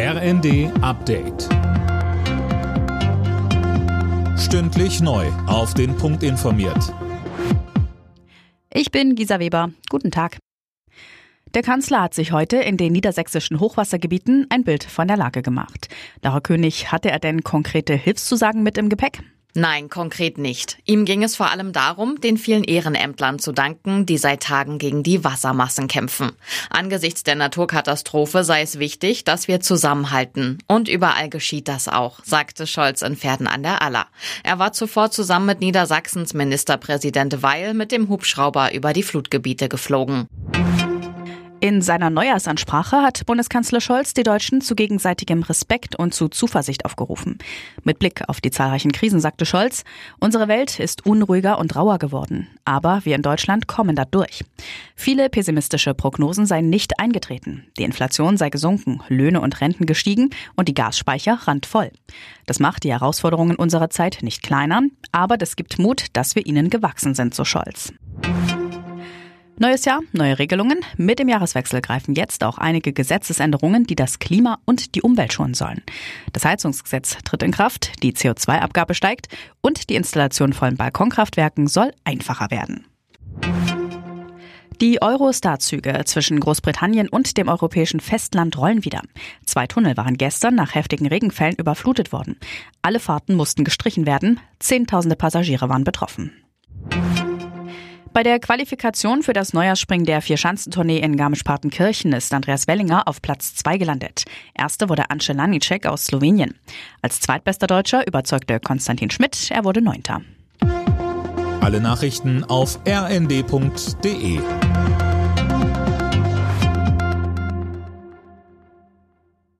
RND Update. Stündlich neu. Auf den Punkt informiert. Ich bin Gisa Weber. Guten Tag. Der Kanzler hat sich heute in den niedersächsischen Hochwassergebieten ein Bild von der Lage gemacht. Laura König, hatte er denn konkrete Hilfszusagen mit im Gepäck? Nein, konkret nicht. Ihm ging es vor allem darum, den vielen Ehrenämtlern zu danken, die seit Tagen gegen die Wassermassen kämpfen. Angesichts der Naturkatastrophe sei es wichtig, dass wir zusammenhalten. Und überall geschieht das auch, sagte Scholz in Pferden an der Aller. Er war zuvor zusammen mit Niedersachsens Ministerpräsident Weil mit dem Hubschrauber über die Flutgebiete geflogen. In seiner Neujahrsansprache hat Bundeskanzler Scholz die Deutschen zu gegenseitigem Respekt und zu Zuversicht aufgerufen. Mit Blick auf die zahlreichen Krisen sagte Scholz, unsere Welt ist unruhiger und rauer geworden, aber wir in Deutschland kommen da durch. Viele pessimistische Prognosen seien nicht eingetreten. Die Inflation sei gesunken, Löhne und Renten gestiegen und die Gasspeicher randvoll. Das macht die Herausforderungen unserer Zeit nicht kleiner, aber das gibt Mut, dass wir ihnen gewachsen sind, so Scholz. Neues Jahr, neue Regelungen. Mit dem Jahreswechsel greifen jetzt auch einige Gesetzesänderungen, die das Klima und die Umwelt schonen sollen. Das Heizungsgesetz tritt in Kraft, die CO2-Abgabe steigt und die Installation von Balkonkraftwerken soll einfacher werden. Die Eurostar-Züge zwischen Großbritannien und dem europäischen Festland rollen wieder. Zwei Tunnel waren gestern nach heftigen Regenfällen überflutet worden. Alle Fahrten mussten gestrichen werden. Zehntausende Passagiere waren betroffen. Bei der Qualifikation für das Neujahrsspringen der Vierschanzentournee in Garmisch-Partenkirchen ist Andreas Wellinger auf Platz 2 gelandet. Erste wurde Ance Lanicek aus Slowenien. Als zweitbester Deutscher überzeugte Konstantin Schmidt, er wurde Neunter. Alle Nachrichten auf rnd.de